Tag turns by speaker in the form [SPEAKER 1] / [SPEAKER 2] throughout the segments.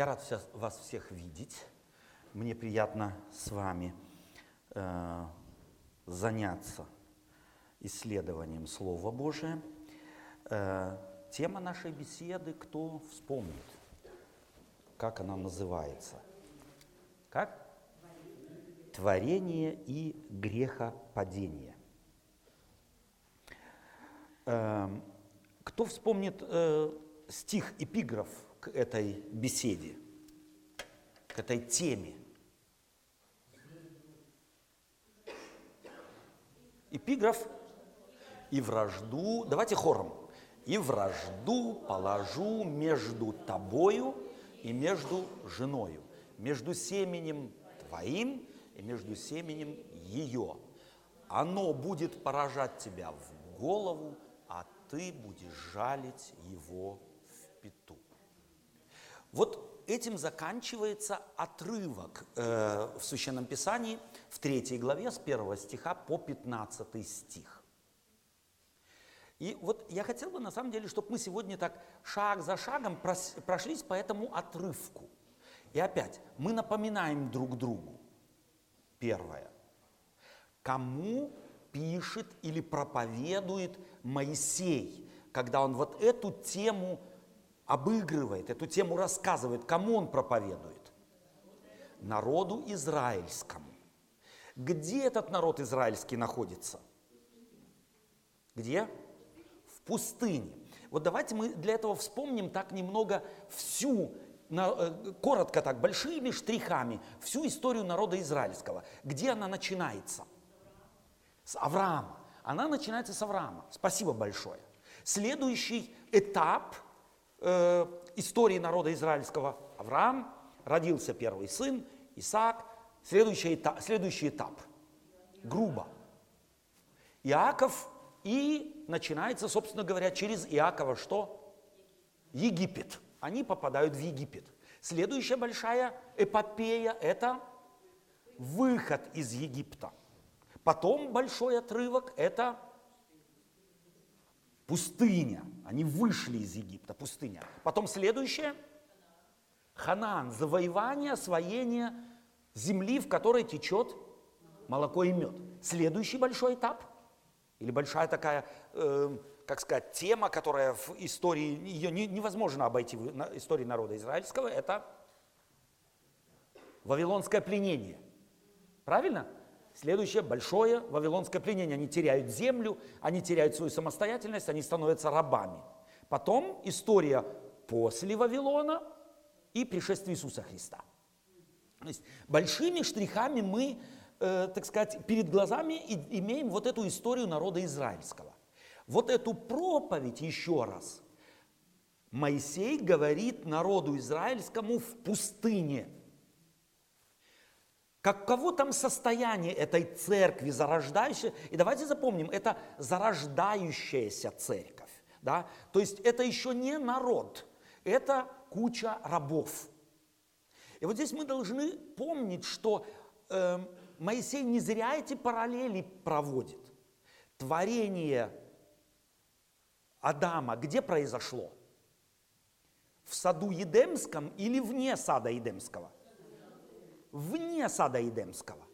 [SPEAKER 1] Я рад вас всех видеть. Мне приятно с вами э, заняться исследованием Слова Божия. Э, тема нашей беседы, кто вспомнит, как она называется? Как? Творение и грехопадение. Э, кто вспомнит э, стих эпиграф к этой беседе, к этой теме? Эпиграф и вражду, давайте хором, и вражду положу между тобою и между женою, между семенем твоим и между семенем ее. Оно будет поражать тебя в голову, а ты будешь жалить его в пету. Вот этим заканчивается отрывок э, в Священном Писании в третьей главе с первого стиха по 15 стих. И вот я хотел бы на самом деле, чтобы мы сегодня так шаг за шагом прошлись по этому отрывку. И опять, мы напоминаем друг другу. Первое. Кому пишет или проповедует Моисей, когда он вот эту тему обыгрывает, эту тему рассказывает, кому он проповедует? Народу израильскому. Где этот народ израильский находится? Где? В пустыне. Вот давайте мы для этого вспомним так немного всю, э, коротко так, большими штрихами, всю историю народа израильского. Где она начинается? С Авраама. Она начинается с Авраама. Спасибо большое. Следующий этап э, истории народа израильского. Авраам, родился первый сын, Исаак. Следующий этап. Следующий этап. Грубо. Иаков и начинается, собственно говоря, через Иакова что? Египет. Они попадают в Египет. Следующая большая эпопея – это выход из Египта. Потом большой отрывок – это пустыня. Они вышли из Египта, пустыня. Потом следующее – Ханаан, завоевание, освоение земли, в которой течет молоко и мед. Следующий большой этап или большая такая, э, как сказать, тема, которая в истории, ее не- невозможно обойти в истории народа израильского, это вавилонское пленение. Правильно? Следующее большое вавилонское пленение. Они теряют землю, они теряют свою самостоятельность, они становятся рабами. Потом история после Вавилона и пришествие Иисуса Христа. То есть большими штрихами мы, э, так сказать, перед глазами и- имеем вот эту историю народа израильского. Вот эту проповедь еще раз Моисей говорит народу израильскому в пустыне. Каково там состояние этой церкви зарождающей? И давайте запомним, это зарождающаяся церковь. Да? То есть это еще не народ, это куча рабов. И вот здесь мы должны помнить, что э, Моисей не зря эти параллели проводит. Творение Адама где произошло? В саду Едемском или вне сада Едемского? Вне сада Едемского.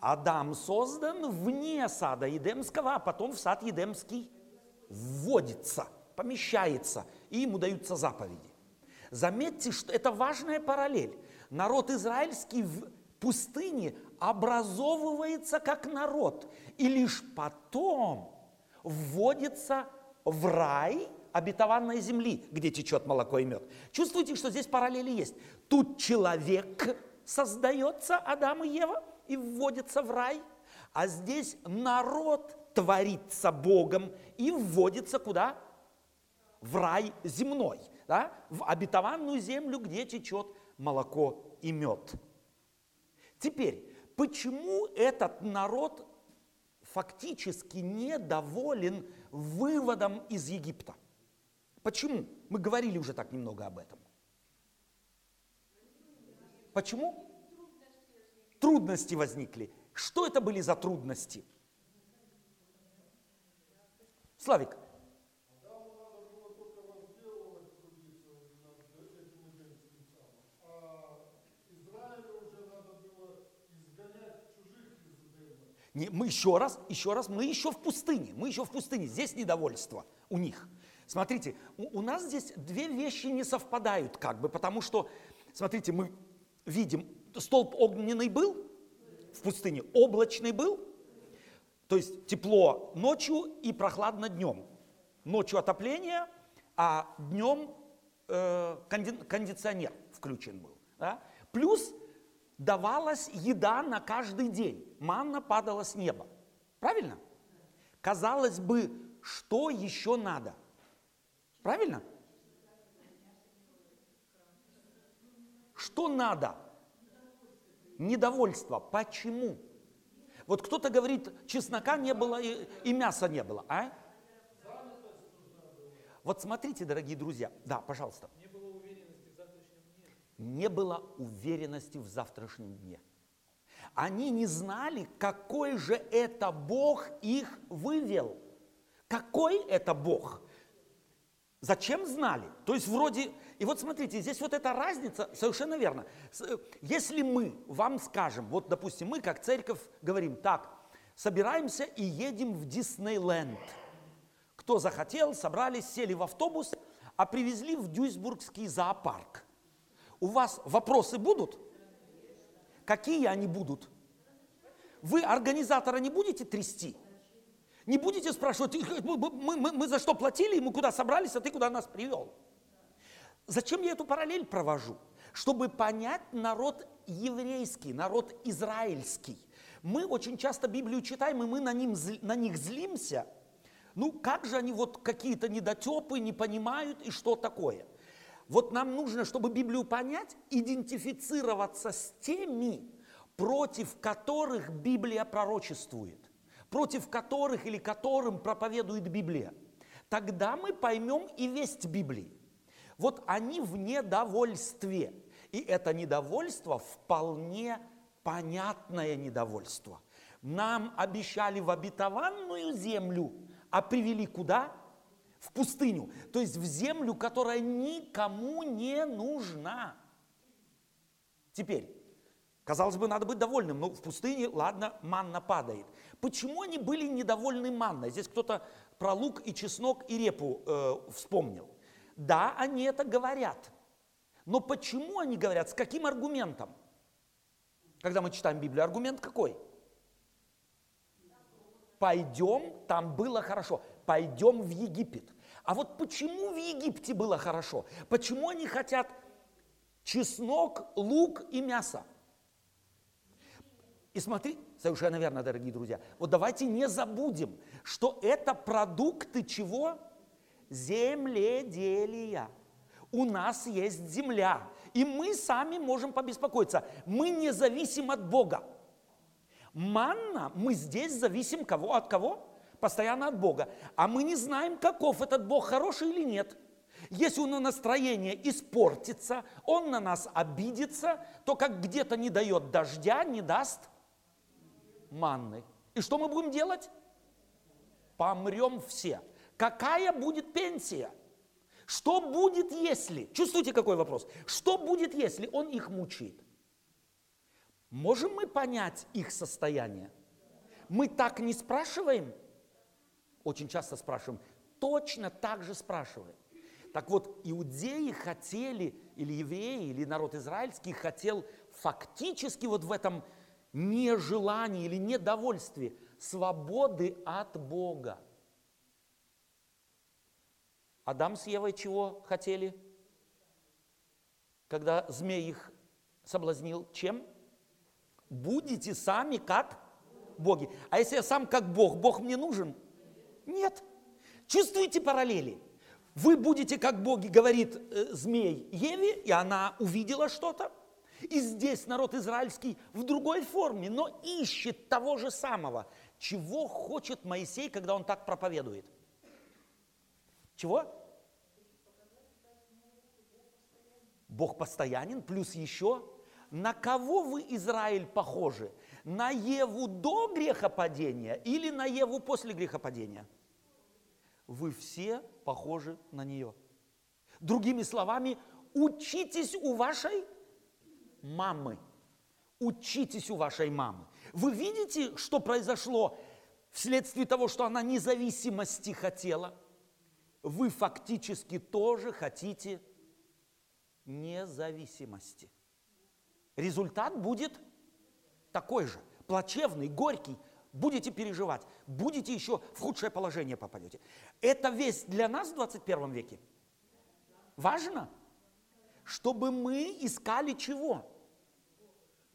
[SPEAKER 1] Адам создан вне сада Едемского, а потом в сад Едемский вводится, помещается, и ему даются заповеди. Заметьте, что это важная параллель. Народ израильский в пустыне образовывается как народ, и лишь потом вводится в рай обетованной земли, где течет молоко и мед. Чувствуете, что здесь параллели есть? Тут человек создается, Адам и Ева, и вводится в рай, а здесь народ творится Богом и вводится куда? в рай земной, да? в обетованную землю, где течет молоко и мед. Теперь, почему этот народ фактически недоволен выводом из Египта? Почему? Мы говорили уже так немного об этом. Почему? Трудности возникли. Что это были за трудности? Славик. Не, мы еще раз, еще раз, мы еще в пустыне, мы еще в пустыне, здесь недовольство у них. Смотрите, у, у нас здесь две вещи не совпадают как бы, потому что, смотрите, мы видим, столб огненный был в пустыне, облачный был, то есть тепло ночью и прохладно днем. Ночью отопление, а днем э, конди, кондиционер включен был. Да? Плюс давалась еда на каждый день. Манна падала с неба. Правильно? Казалось бы, что еще надо? Правильно? Что надо? Недовольство. Почему? Вот кто-то говорит, чеснока не было и, и мяса не было, а? Вот смотрите, дорогие друзья, да, пожалуйста не было уверенности в завтрашнем дне. Они не знали, какой же это Бог их вывел. Какой это Бог? Зачем знали? То есть вроде... И вот смотрите, здесь вот эта разница совершенно верно. Если мы вам скажем, вот допустим, мы как церковь говорим, так, собираемся и едем в Диснейленд. Кто захотел, собрались, сели в автобус, а привезли в Дюйсбургский зоопарк – у вас вопросы будут? Какие они будут? Вы организатора не будете трясти? Не будете спрашивать, мы, мы, мы, мы за что платили, мы куда собрались, а ты куда нас привел? Зачем я эту параллель провожу? Чтобы понять народ еврейский, народ израильский. Мы очень часто Библию читаем, и мы на, ним, на них злимся. Ну, как же они вот какие-то недотепы, не понимают и что такое? Вот нам нужно, чтобы Библию понять, идентифицироваться с теми, против которых Библия пророчествует, против которых или которым проповедует Библия. Тогда мы поймем и весть Библии. Вот они в недовольстве. И это недовольство вполне понятное недовольство. Нам обещали в обетованную землю, а привели куда? в пустыню, то есть в землю, которая никому не нужна. Теперь, казалось бы, надо быть довольным, но в пустыне, ладно, манна падает. Почему они были недовольны манной? Здесь кто-то про лук и чеснок и репу э, вспомнил. Да, они это говорят. Но почему они говорят? С каким аргументом? Когда мы читаем Библию, аргумент какой? Пойдем, там было хорошо пойдем в Египет. А вот почему в Египте было хорошо? Почему они хотят чеснок, лук и мясо? И смотри, совершенно верно, дорогие друзья, вот давайте не забудем, что это продукты чего? Земледелия. У нас есть земля, и мы сами можем побеспокоиться. Мы не зависим от Бога. Манна, мы здесь зависим кого? От кого? постоянно от Бога. А мы не знаем, каков этот Бог, хороший или нет. Если он на настроение испортится, он на нас обидится, то как где-то не дает дождя, не даст манны. И что мы будем делать? Помрем все. Какая будет пенсия? Что будет, если? Чувствуете, какой вопрос? Что будет, если он их мучает? Можем мы понять их состояние? Мы так не спрашиваем – очень часто спрашиваем, точно так же спрашиваем. Так вот, иудеи хотели, или евреи, или народ израильский хотел фактически вот в этом нежелании или недовольстве свободы от Бога. Адам с Евой чего хотели? Когда змей их соблазнил, чем? Будете сами как боги. А если я сам как Бог, Бог мне нужен – нет. Чувствуете параллели? Вы будете, как боги, говорит э, змей Еве, и она увидела что-то. И здесь народ израильский в другой форме, но ищет того же самого. Чего хочет Моисей, когда он так проповедует? Чего? Бог постоянен, плюс еще, на кого вы, Израиль, похожи? На Еву до грехопадения или на Еву после грехопадения? вы все похожи на нее. Другими словами, учитесь у вашей мамы. Учитесь у вашей мамы. Вы видите, что произошло вследствие того, что она независимости хотела? Вы фактически тоже хотите независимости. Результат будет такой же, плачевный, горький. Будете переживать, будете еще в худшее положение попадете. Это весь для нас в 21 веке. Важно, чтобы мы искали чего?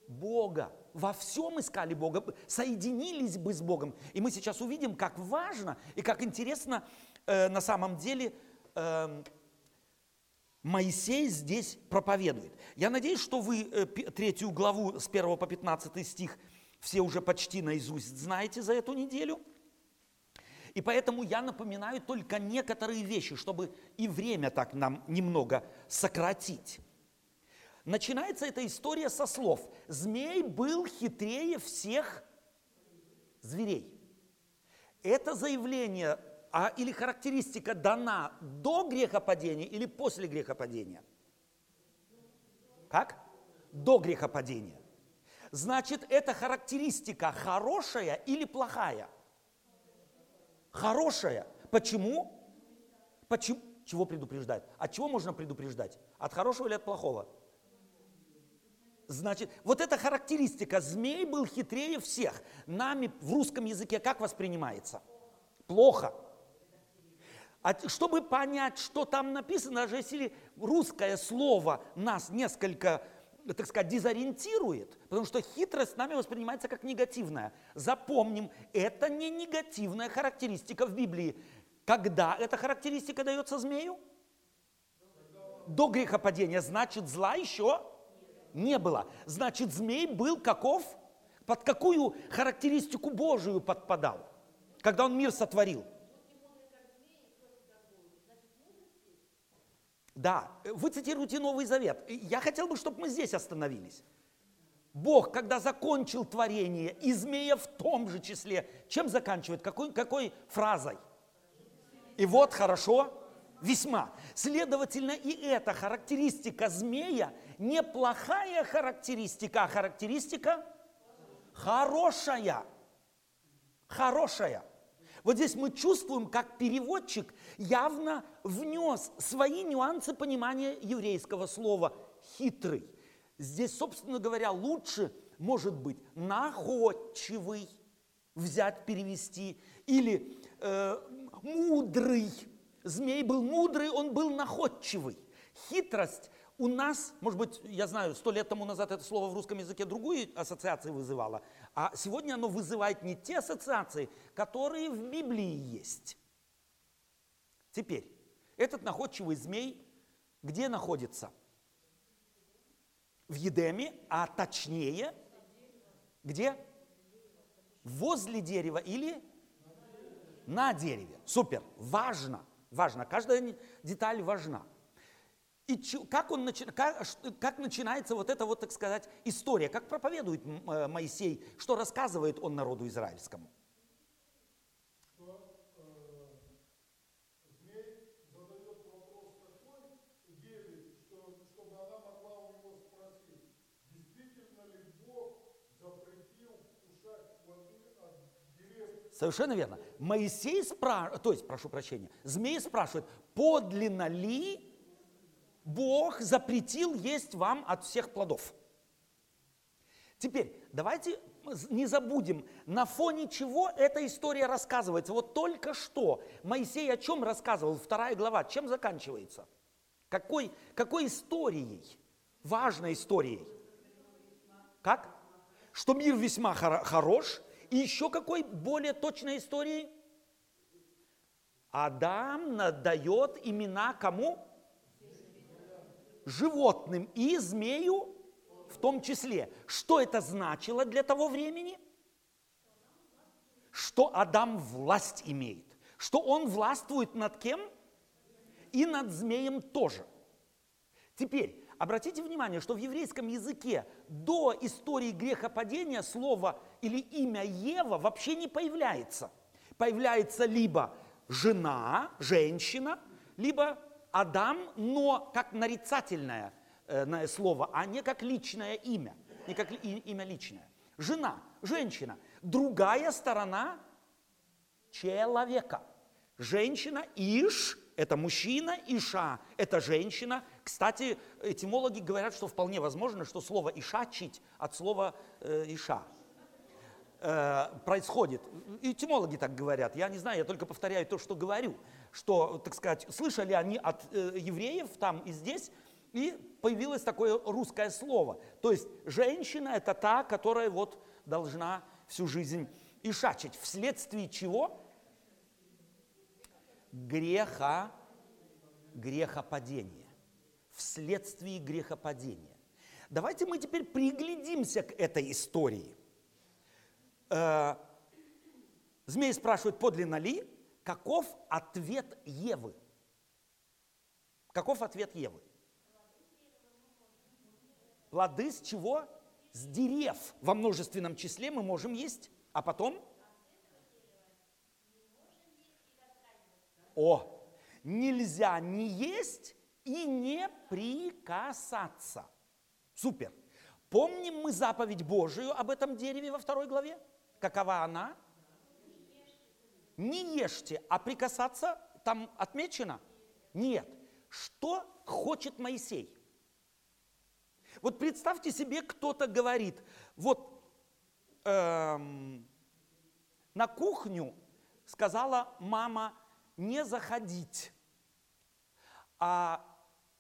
[SPEAKER 1] Бога. Во всем искали Бога, соединились бы с Богом. И мы сейчас увидим, как важно и как интересно э, на самом деле э, Моисей здесь проповедует. Я надеюсь, что вы э, третью главу с 1 по 15 стих все уже почти наизусть знаете за эту неделю. И поэтому я напоминаю только некоторые вещи, чтобы и время так нам немного сократить. Начинается эта история со слов «Змей был хитрее всех зверей». Это заявление а, или характеристика дана до грехопадения или после грехопадения? Как? До грехопадения. Значит, эта характеристика хорошая или плохая? Хорошая. Почему? Почему? Чего предупреждать? От чего можно предупреждать? От хорошего или от плохого? Значит, вот эта характеристика, змей был хитрее всех. Нами в русском языке как воспринимается? Плохо. А чтобы понять, что там написано, даже если русское слово нас несколько, так сказать, дезориентирует, потому что хитрость нами воспринимается как негативная. Запомним, это не негативная характеристика в Библии. Когда эта характеристика дается змею? До грехопадения. Значит, зла еще не было. Значит, змей был каков? Под какую характеристику Божию подпадал, когда он мир сотворил? Да, вы цитируете Новый Завет. Я хотел бы, чтобы мы здесь остановились. Бог, когда закончил творение, и змея в том же числе, чем заканчивает? Какой, какой фразой? И вот хорошо, весьма. Следовательно, и эта характеристика змея неплохая характеристика, а характеристика хорошая. Хорошая. Вот здесь мы чувствуем, как переводчик явно внес свои нюансы понимания еврейского слова «хитрый». Здесь, собственно говоря, лучше может быть находчивый, взять, перевести, или э, мудрый. Змей был мудрый, он был находчивый. Хитрость у нас, может быть, я знаю, сто лет тому назад это слово в русском языке другую ассоциацию вызывало, а сегодня оно вызывает не те ассоциации, которые в Библии есть. Теперь, этот находчивый змей где находится? В Едеме, а точнее, где? Возле дерева или на дереве. Супер, важно, важно, каждая деталь важна. И как, он, как, начинается вот эта вот, так сказать, история, как проповедует э, Моисей, что рассказывает он народу израильскому? Совершенно верно. Моисей спрашивает, то есть, прошу прощения, змей спрашивает, подлинно ли Бог запретил есть вам от всех плодов. Теперь, давайте не забудем, на фоне чего эта история рассказывается. Вот только что Моисей о чем рассказывал, вторая глава, чем заканчивается? Какой, какой историей? Важной историей. Как? Что мир весьма хорош. И еще какой более точной историей? Адам дает имена кому? Животным и змею в том числе. Что это значило для того времени? Что Адам власть имеет. Что он властвует над кем? И над змеем тоже. Теперь, обратите внимание, что в еврейском языке до истории грехопадения слово или имя Ева вообще не появляется. Появляется либо жена, женщина, либо Адам, но как нарицательное э, слово, а не как личное имя. не как имя личное. Жена, женщина. Другая сторона человека. Женщина, иш, это мужчина, иша, это женщина. Кстати, этимологи говорят, что вполне возможно, что слово ишачить от слова э, иша э, происходит. Этимологи так говорят. Я не знаю, я только повторяю то, что говорю. Что, так сказать, слышали они от э, евреев там и здесь, и появилось такое русское слово. То есть женщина это та, которая вот должна всю жизнь ишачить. Вследствие чего? Греха, грехопадения. Вследствие грехопадения. Давайте мы теперь приглядимся к этой истории. Э, Змей спрашивает, подлинно ли? Каков ответ Евы? Каков ответ Евы? Плоды с чего? С дерев во множественном числе мы можем есть, а потом? О, нельзя не есть и не прикасаться. Супер. Помним мы заповедь Божию об этом дереве во второй главе? Какова она? Не ешьте, а прикасаться там отмечено? Нет. Что хочет Моисей? Вот представьте себе, кто-то говорит, вот эм, на кухню сказала мама не заходить. А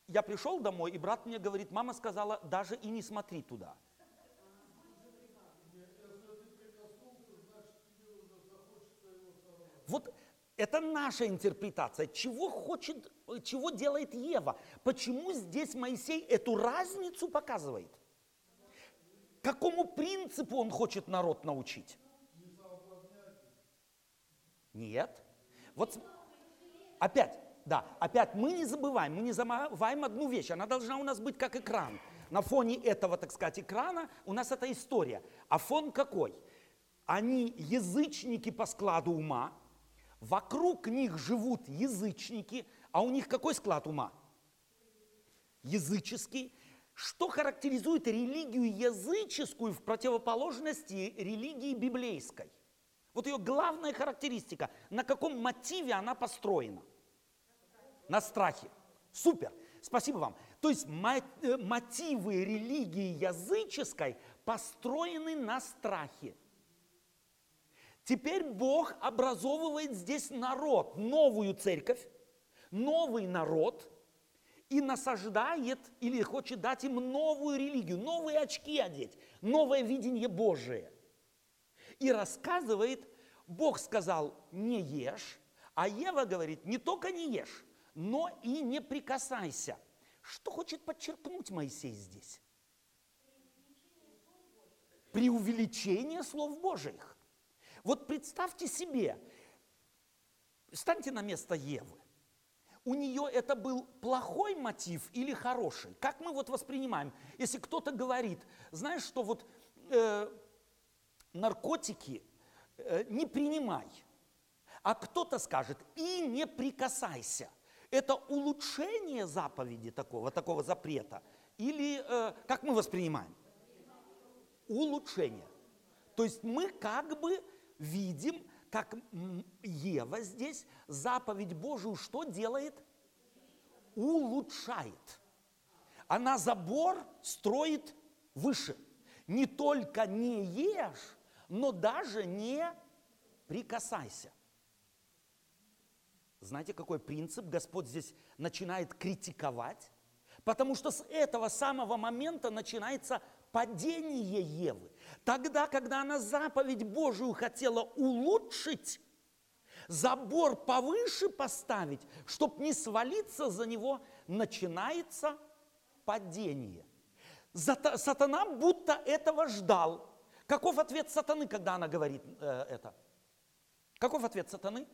[SPEAKER 1] я пришел домой, и брат мне говорит, мама сказала, даже и не смотри туда. Вот это наша интерпретация. Чего хочет, чего делает Ева? Почему здесь Моисей эту разницу показывает? Какому принципу он хочет народ научить? Нет. Вот опять, да, опять мы не забываем, мы не забываем одну вещь. Она должна у нас быть как экран. На фоне этого, так сказать, экрана у нас эта история. А фон какой? Они язычники по складу ума, Вокруг них живут язычники, а у них какой склад ума? Языческий. Что характеризует религию языческую в противоположности религии библейской? Вот ее главная характеристика, на каком мотиве она построена? На страхе. Супер. Спасибо вам. То есть э, мотивы религии языческой построены на страхе. Теперь Бог образовывает здесь народ, новую церковь, новый народ, и насаждает или хочет дать им новую религию, новые очки одеть, новое видение Божие. И рассказывает, Бог сказал, не ешь, а Ева говорит, не только не ешь, но и не прикасайся. Что хочет подчеркнуть Моисей здесь? Преувеличение слов Божьих. Вот представьте себе, станьте на место Евы. У нее это был плохой мотив или хороший? Как мы вот воспринимаем? Если кто-то говорит, знаешь, что вот э, наркотики э, не принимай, а кто-то скажет и не прикасайся. Это улучшение заповеди такого, такого запрета? Или э, как мы воспринимаем? Улучшение. То есть мы как бы видим, как Ева здесь заповедь Божию что делает? Улучшает. Она забор строит выше. Не только не ешь, но даже не прикасайся. Знаете, какой принцип Господь здесь начинает критиковать? Потому что с этого самого момента начинается падение Евы. Тогда, когда она заповедь Божию хотела улучшить, забор повыше поставить, чтобы не свалиться за него, начинается падение. Сатана будто этого ждал. Каков ответ сатаны, когда она говорит э, это? Каков ответ сатаны?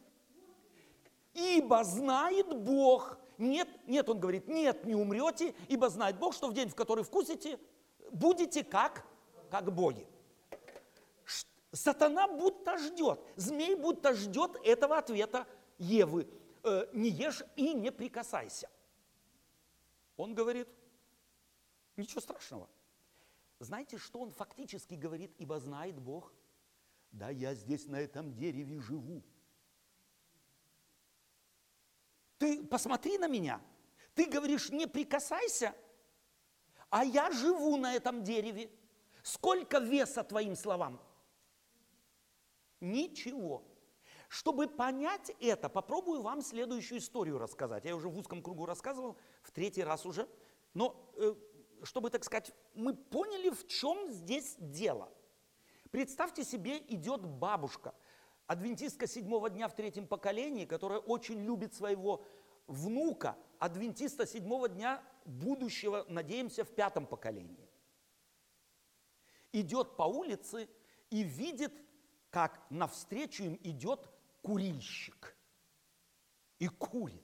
[SPEAKER 1] Ибо знает Бог. Нет, нет, он говорит, нет, не умрете, ибо знает Бог, что в день, в который вкусите, будете как, как боги. Сатана будто ждет, змей будто ждет этого ответа Евы. Э, не ешь и не прикасайся. Он говорит, ничего страшного. знаете, что он фактически говорит, ибо знает Бог? Да я здесь на этом дереве живу. Ты посмотри на меня. Ты говоришь, не прикасайся, а я живу на этом дереве. Сколько веса твоим словам? Ничего. Чтобы понять это, попробую вам следующую историю рассказать. Я уже в узком кругу рассказывал, в третий раз уже. Но, э, чтобы, так сказать, мы поняли, в чем здесь дело. Представьте себе, идет бабушка, адвентистка седьмого дня в третьем поколении, которая очень любит своего внука, адвентиста седьмого дня будущего, надеемся, в пятом поколении. Идет по улице и видит, как навстречу им идет курильщик и курит.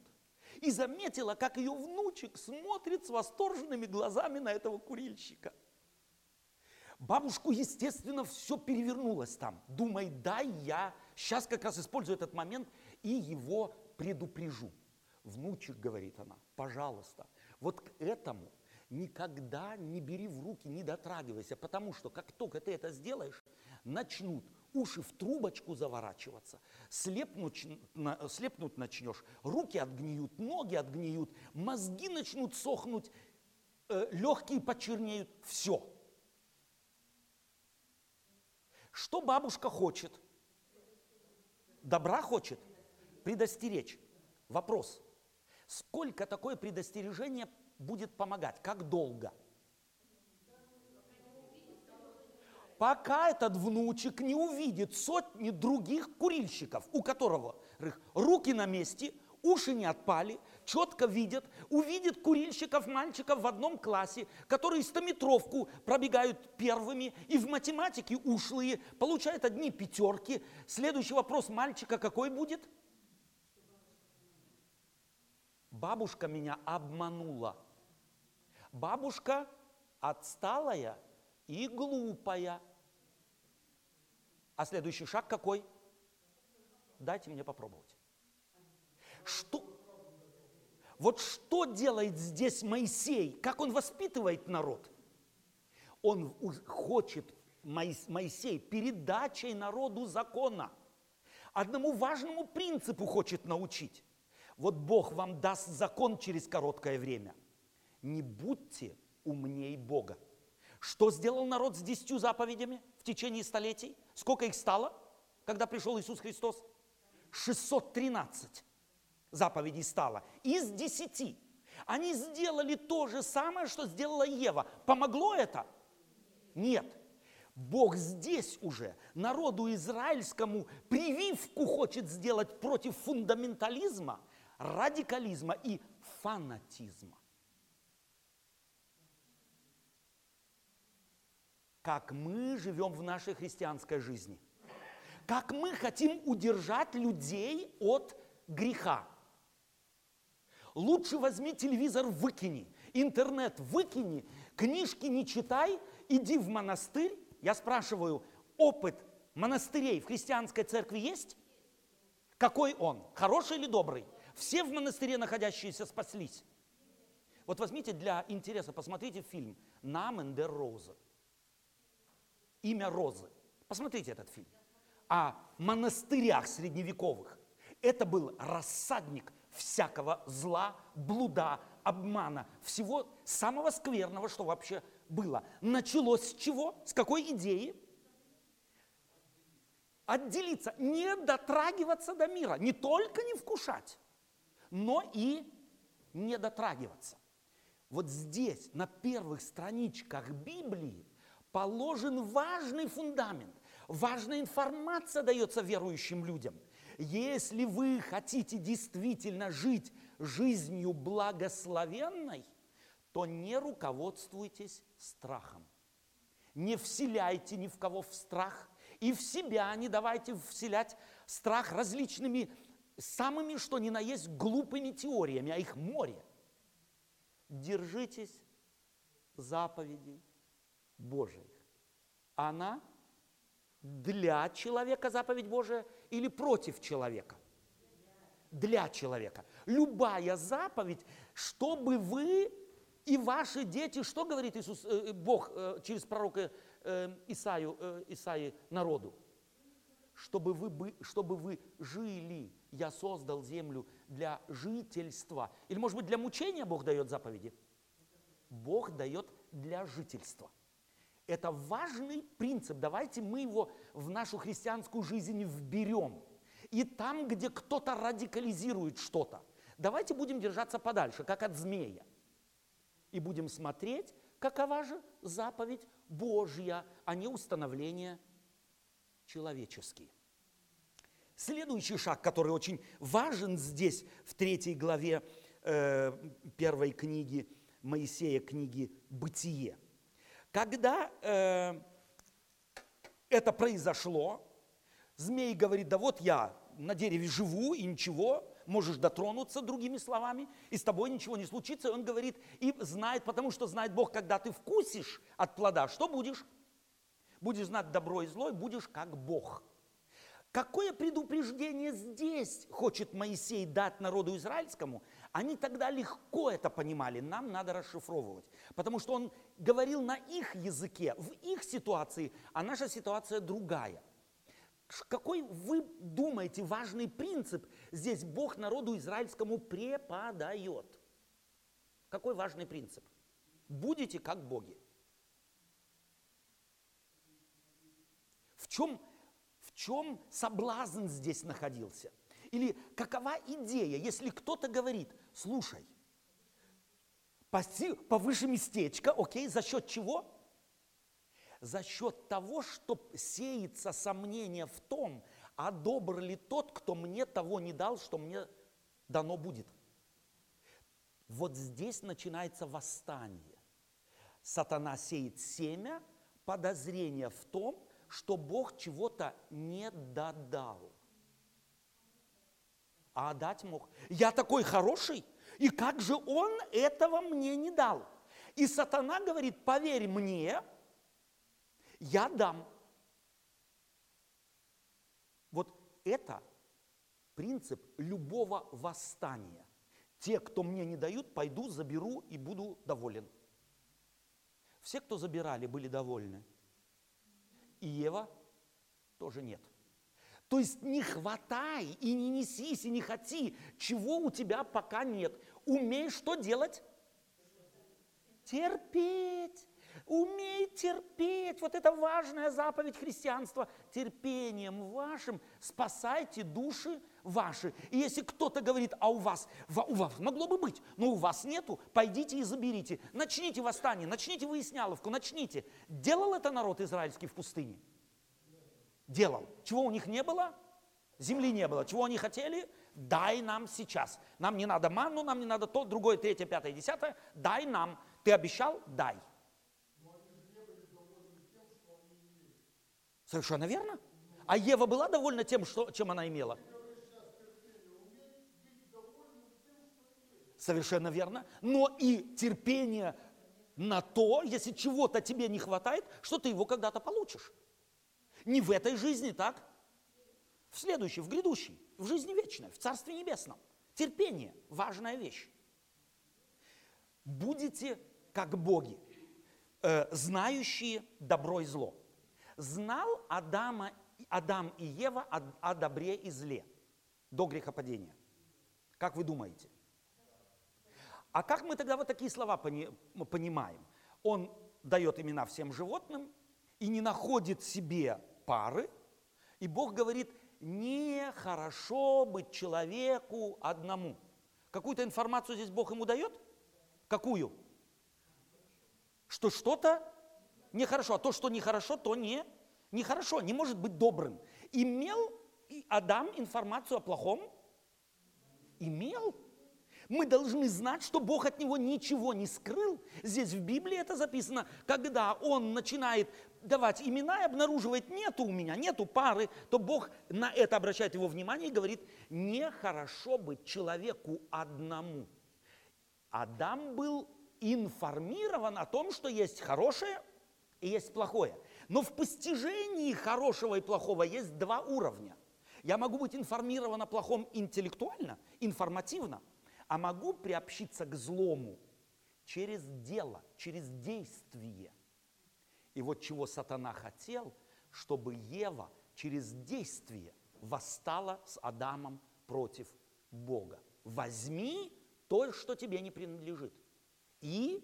[SPEAKER 1] И заметила, как ее внучек смотрит с восторженными глазами на этого курильщика. Бабушку, естественно, все перевернулось там. Думает, да, я сейчас как раз использую этот момент и его предупрежу. Внучек, говорит она, пожалуйста, вот к этому никогда не бери в руки, не дотрагивайся, потому что как только ты это сделаешь, начнут уши в трубочку заворачиваться, слепнуть, слепнуть начнешь, руки отгниют, ноги отгниют, мозги начнут сохнуть, э, легкие почернеют, все. Что бабушка хочет? Добра хочет? Предостеречь. Вопрос. Сколько такое предостережение будет помогать? Как долго? пока этот внучек не увидит сотни других курильщиков, у которого руки на месте, уши не отпали, четко видят, увидит курильщиков, мальчиков в одном классе, которые стометровку пробегают первыми и в математике ушлые, получают одни пятерки. Следующий вопрос мальчика какой будет? Бабушка меня обманула. Бабушка отсталая и глупая. А следующий шаг какой? Дайте мне попробовать. Что? Вот что делает здесь Моисей? Как он воспитывает народ? Он хочет, Моисей, передачей народу закона. Одному важному принципу хочет научить. Вот Бог вам даст закон через короткое время. Не будьте умней Бога. Что сделал народ с десятью заповедями в течение столетий? Сколько их стало, когда пришел Иисус Христос? 613 заповедей стало из десяти. Они сделали то же самое, что сделала Ева. Помогло это? Нет. Бог здесь уже народу израильскому прививку хочет сделать против фундаментализма, радикализма и фанатизма. как мы живем в нашей христианской жизни. Как мы хотим удержать людей от греха. Лучше возьми телевизор, выкини, интернет выкини, книжки не читай, иди в монастырь. Я спрашиваю, опыт монастырей в христианской церкви есть? Какой он? Хороший или добрый? Все в монастыре находящиеся спаслись. Вот возьмите для интереса, посмотрите фильм «Нам and the Rose» имя Розы. Посмотрите этот фильм. О монастырях средневековых. Это был рассадник всякого зла, блуда, обмана, всего самого скверного, что вообще было. Началось с чего? С какой идеи? Отделиться, не дотрагиваться до мира, не только не вкушать, но и не дотрагиваться. Вот здесь, на первых страничках Библии, положен важный фундамент, важная информация дается верующим людям. Если вы хотите действительно жить жизнью благословенной, то не руководствуйтесь страхом. Не вселяйте ни в кого в страх, и в себя не давайте вселять страх различными, самыми, что ни на есть, глупыми теориями, а их море. Держитесь заповедей Божиих. Она для человека заповедь Божия или против человека? Для человека. Любая заповедь, чтобы вы И ваши дети, что говорит Иисус, э, Бог э, через пророка э, Исаию, Исаии народу? Чтобы вы, чтобы вы жили, я создал землю для жительства. Или, может быть, для мучения Бог дает заповеди? Бог дает для жительства. Это важный принцип. Давайте мы его в нашу христианскую жизнь вберем. И там, где кто-то радикализирует что-то, давайте будем держаться подальше, как от змея. И будем смотреть, какова же заповедь Божья, а не установление человеческие. Следующий шаг, который очень важен здесь, в третьей главе э, первой книги Моисея, книги «Бытие». Когда э, это произошло, змей говорит, да вот я на дереве живу и ничего, можешь дотронуться, другими словами, и с тобой ничего не случится. И он говорит, и знает, потому что знает Бог, когда ты вкусишь от плода, что будешь? Будешь знать добро и зло, и будешь как Бог. Какое предупреждение здесь хочет Моисей дать народу израильскому? Они тогда легко это понимали, нам надо расшифровывать. Потому что он говорил на их языке, в их ситуации, а наша ситуация другая. Какой вы думаете важный принцип здесь Бог народу израильскому преподает? Какой важный принцип? Будете как боги. В чем, в чем соблазн здесь находился? Или какова идея, если кто-то говорит, слушай, повыше местечко, окей, за счет чего? За счет того, что сеется сомнение в том, а добр ли тот, кто мне того не дал, что мне дано будет. Вот здесь начинается восстание. Сатана сеет семя подозрения в том, что Бог чего-то не додал а дать мог. Я такой хороший, и как же он этого мне не дал? И сатана говорит, поверь мне, я дам. Вот это принцип любого восстания. Те, кто мне не дают, пойду, заберу и буду доволен. Все, кто забирали, были довольны. И Ева тоже нет. То есть не хватай и не несись и не хоти, чего у тебя пока нет. Умей что делать? Терпеть. Умей терпеть. Вот это важная заповедь христианства. Терпением вашим спасайте души ваши. И если кто-то говорит, а у вас, у вас могло бы быть, но у вас нету, пойдите и заберите. Начните восстание, начните выясняловку, начните. Делал это народ израильский в пустыне? делал. Чего у них не было? Земли не было. Чего они хотели? Дай нам сейчас. Нам не надо манну, нам не надо то, другое, третье, пятое, десятое. Дай нам. Ты обещал? Дай. Совершенно верно. А Ева была довольна тем, что, чем она имела? Совершенно верно. Но и терпение на то, если чего-то тебе не хватает, что ты его когда-то получишь. Не в этой жизни, так? В следующей, в грядущей, в жизни вечной, в Царстве Небесном. Терпение – важная вещь. Будете как боги, э, знающие добро и зло. Знал Адама, Адам и Ева о, о добре и зле до грехопадения. Как вы думаете? А как мы тогда вот такие слова пони, понимаем? Он дает имена всем животным и не находит себе пары, и Бог говорит, нехорошо быть человеку одному. Какую-то информацию здесь Бог ему дает? Какую? Что что-то нехорошо, а то, что нехорошо, то не нехорошо, не может быть добрым. Имел Адам информацию о плохом? Имел. Мы должны знать, что Бог от него ничего не скрыл. Здесь в Библии это записано, когда он начинает давать имена и обнаруживает, нету у меня, нету пары, то Бог на это обращает его внимание и говорит, нехорошо быть человеку одному. Адам был информирован о том, что есть хорошее и есть плохое. Но в постижении хорошего и плохого есть два уровня. Я могу быть информирован о плохом интеллектуально, информативно, а могу приобщиться к злому через дело, через действие. И вот чего сатана хотел, чтобы Ева через действие восстала с Адамом против Бога. Возьми то, что тебе не принадлежит, и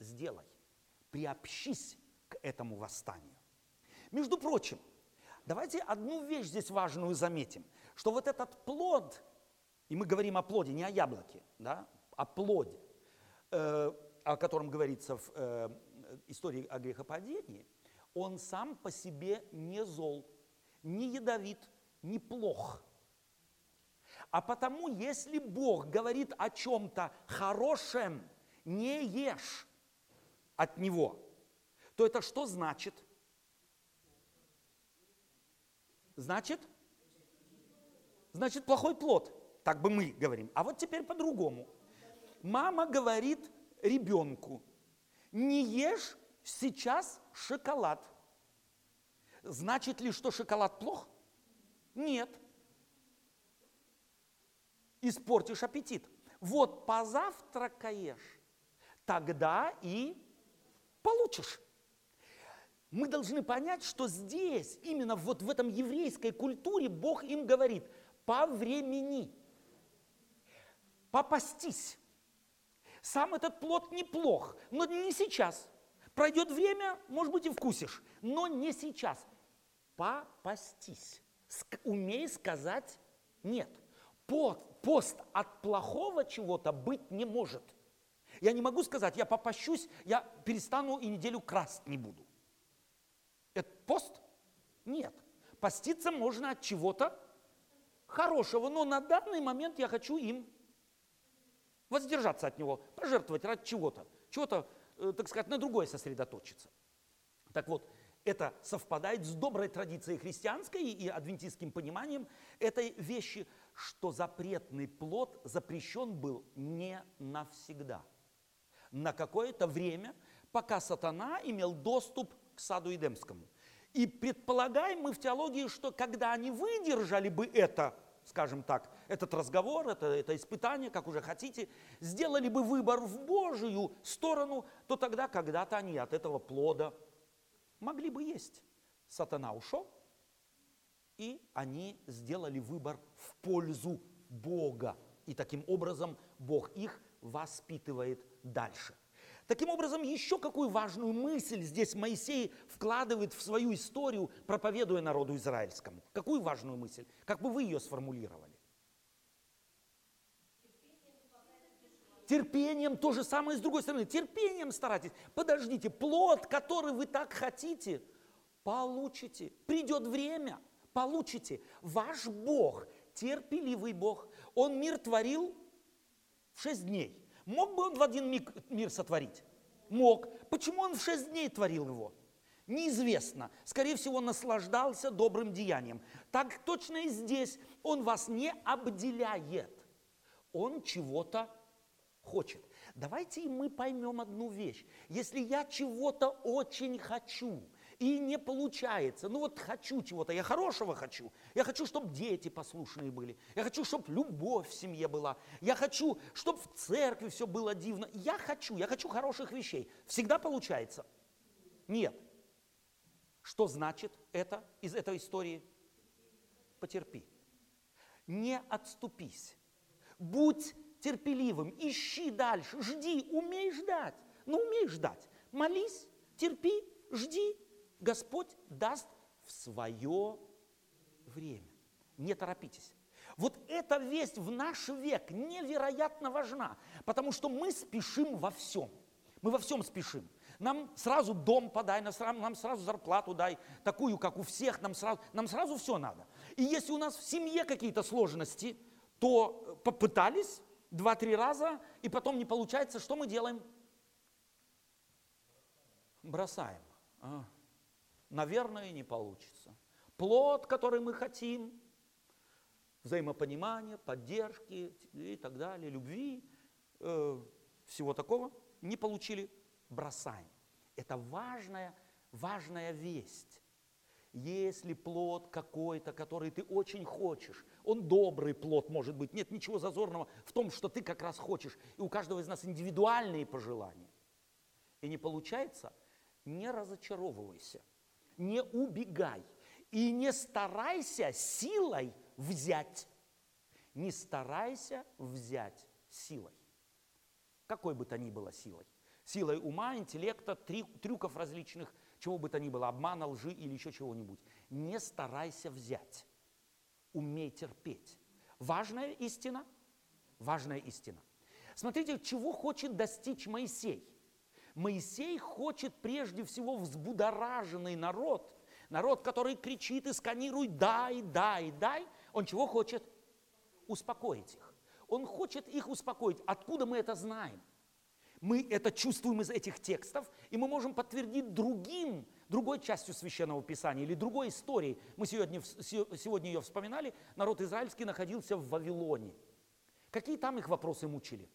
[SPEAKER 1] сделай, приобщись к этому восстанию. Между прочим, давайте одну вещь здесь важную заметим, что вот этот плод, и мы говорим о плоде, не о яблоке, да, о плоде, э, о котором говорится в э, истории о грехопадении, он сам по себе не зол, не ядовит, не плох. А потому, если Бог говорит о чем-то хорошем, не ешь от Него, то это что значит? Значит? Значит, плохой плод. Так бы мы говорим. А вот теперь по-другому. Мама говорит ребенку, не ешь сейчас шоколад. Значит ли, что шоколад плох? Нет. Испортишь аппетит. Вот позавтракаешь, тогда и получишь. Мы должны понять, что здесь, именно вот в этом еврейской культуре, Бог им говорит, по времени, попастись. Сам этот плод неплох, но не сейчас. Пройдет время, может быть, и вкусишь, но не сейчас. Попастись. Умей сказать нет. Пост от плохого чего-то быть не может. Я не могу сказать, я попащусь, я перестану и неделю красть не буду. Это пост? Нет. Поститься можно от чего-то хорошего, но на данный момент я хочу им воздержаться от него, пожертвовать ради чего-то, чего-то, э, так сказать, на другое сосредоточиться. Так вот, это совпадает с доброй традицией христианской и адвентистским пониманием этой вещи, что запретный плод запрещен был не навсегда. На какое-то время, пока сатана имел доступ к саду Эдемскому. И предполагаем мы в теологии, что когда они выдержали бы это, скажем так, этот разговор, это, это испытание, как уже хотите, сделали бы выбор в Божию сторону, то тогда когда-то они от этого плода могли бы есть. Сатана ушел, и они сделали выбор в пользу Бога. И таким образом Бог их воспитывает дальше. Таким образом, еще какую важную мысль здесь Моисей вкладывает в свою историю, проповедуя народу израильскому? Какую важную мысль? Как бы вы ее сформулировали? Терпением то же самое с другой стороны. Терпением старайтесь. Подождите, плод, который вы так хотите, получите. Придет время, получите. Ваш Бог, терпеливый Бог, Он мир творил в шесть дней. Мог бы Он в один миг мир сотворить? Мог. Почему Он в шесть дней творил его? Неизвестно. Скорее всего, наслаждался добрым деянием. Так точно и здесь. Он вас не обделяет. Он чего-то хочет. Давайте и мы поймем одну вещь. Если я чего-то очень хочу, и не получается. Ну вот хочу чего-то, я хорошего хочу. Я хочу, чтобы дети послушные были. Я хочу, чтобы любовь в семье была. Я хочу, чтобы в церкви все было дивно. Я хочу, я хочу хороших вещей. Всегда получается? Нет. Что значит это из этой истории? Потерпи. Не отступись. Будь терпеливым, ищи дальше, жди, умей ждать. Ну, умей ждать. Молись, терпи, жди. Господь даст в свое время. Не торопитесь. Вот эта весть в наш век невероятно важна, потому что мы спешим во всем. Мы во всем спешим. Нам сразу дом подай, нам сразу зарплату дай, такую, как у всех, нам сразу, нам сразу все надо. И если у нас в семье какие-то сложности, то попытались, два-три раза, и потом не получается, что мы делаем? Бросаем. А, наверное, не получится. Плод, который мы хотим, взаимопонимания, поддержки и так далее, любви, э, всего такого, не получили, бросаем. Это важная, важная весть. Если плод какой-то, который ты очень хочешь, он добрый плод может быть, нет ничего зазорного в том, что ты как раз хочешь, и у каждого из нас индивидуальные пожелания. И не получается, не разочаровывайся, не убегай и не старайся силой взять. Не старайся взять силой. Какой бы то ни было силой. Силой ума, интеллекта, трюков различных – чего бы то ни было, обмана, лжи или еще чего-нибудь. Не старайся взять. Умей терпеть. Важная истина? Важная истина. Смотрите, чего хочет достичь Моисей. Моисей хочет прежде всего взбудораженный народ, народ, который кричит и сканирует «дай, дай, дай», он чего хочет? Успокоить их. Он хочет их успокоить. Откуда мы это знаем? Мы это чувствуем из этих текстов, и мы можем подтвердить другим, другой частью Священного Писания или другой историей. Мы сегодня, сегодня ее вспоминали. Народ израильский находился в Вавилоне. Какие там их вопросы мучили?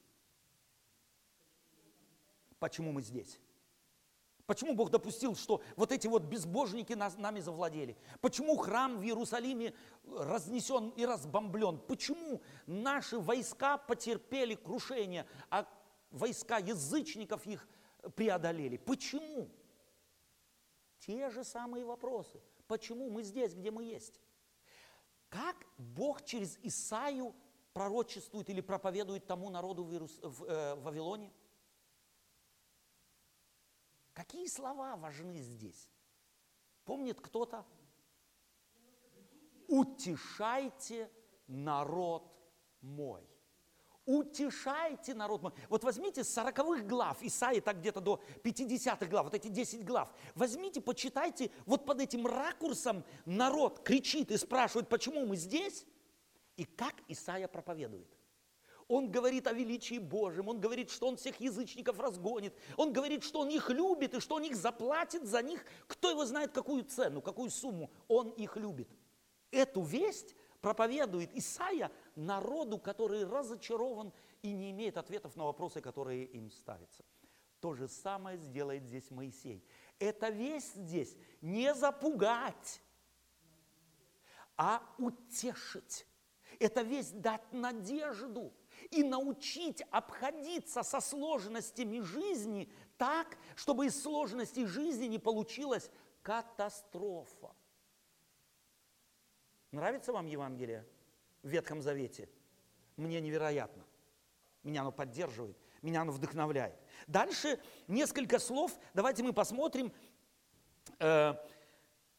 [SPEAKER 1] Почему мы здесь? Почему Бог допустил, что вот эти вот безбожники нас, нами завладели? Почему храм в Иерусалиме разнесен и разбомблен? Почему наши войска потерпели крушение, а войска язычников их преодолели. Почему? Те же самые вопросы. Почему мы здесь, где мы есть? Как Бог через Исаию пророчествует или проповедует тому народу в, Иерус... в, э, Вавилоне? Какие слова важны здесь? Помнит кто-то? Утешайте народ мой утешайте народ мой. Вот возьмите с 40 глав, Исаии так где-то до 50 глав, вот эти 10 глав. Возьмите, почитайте, вот под этим ракурсом народ кричит и спрашивает, почему мы здесь, и как Исаия проповедует. Он говорит о величии Божьем, он говорит, что он всех язычников разгонит, он говорит, что он их любит и что он их заплатит за них, кто его знает, какую цену, какую сумму он их любит. Эту весть проповедует Исаия народу, который разочарован и не имеет ответов на вопросы, которые им ставятся. То же самое сделает здесь Моисей. Это весь здесь не запугать, а утешить. Это весь дать надежду и научить обходиться со сложностями жизни так, чтобы из сложностей жизни не получилась катастрофа. Нравится вам Евангелие в Ветхом Завете? Мне невероятно. Меня оно поддерживает, меня оно вдохновляет. Дальше несколько слов, давайте мы посмотрим. Э,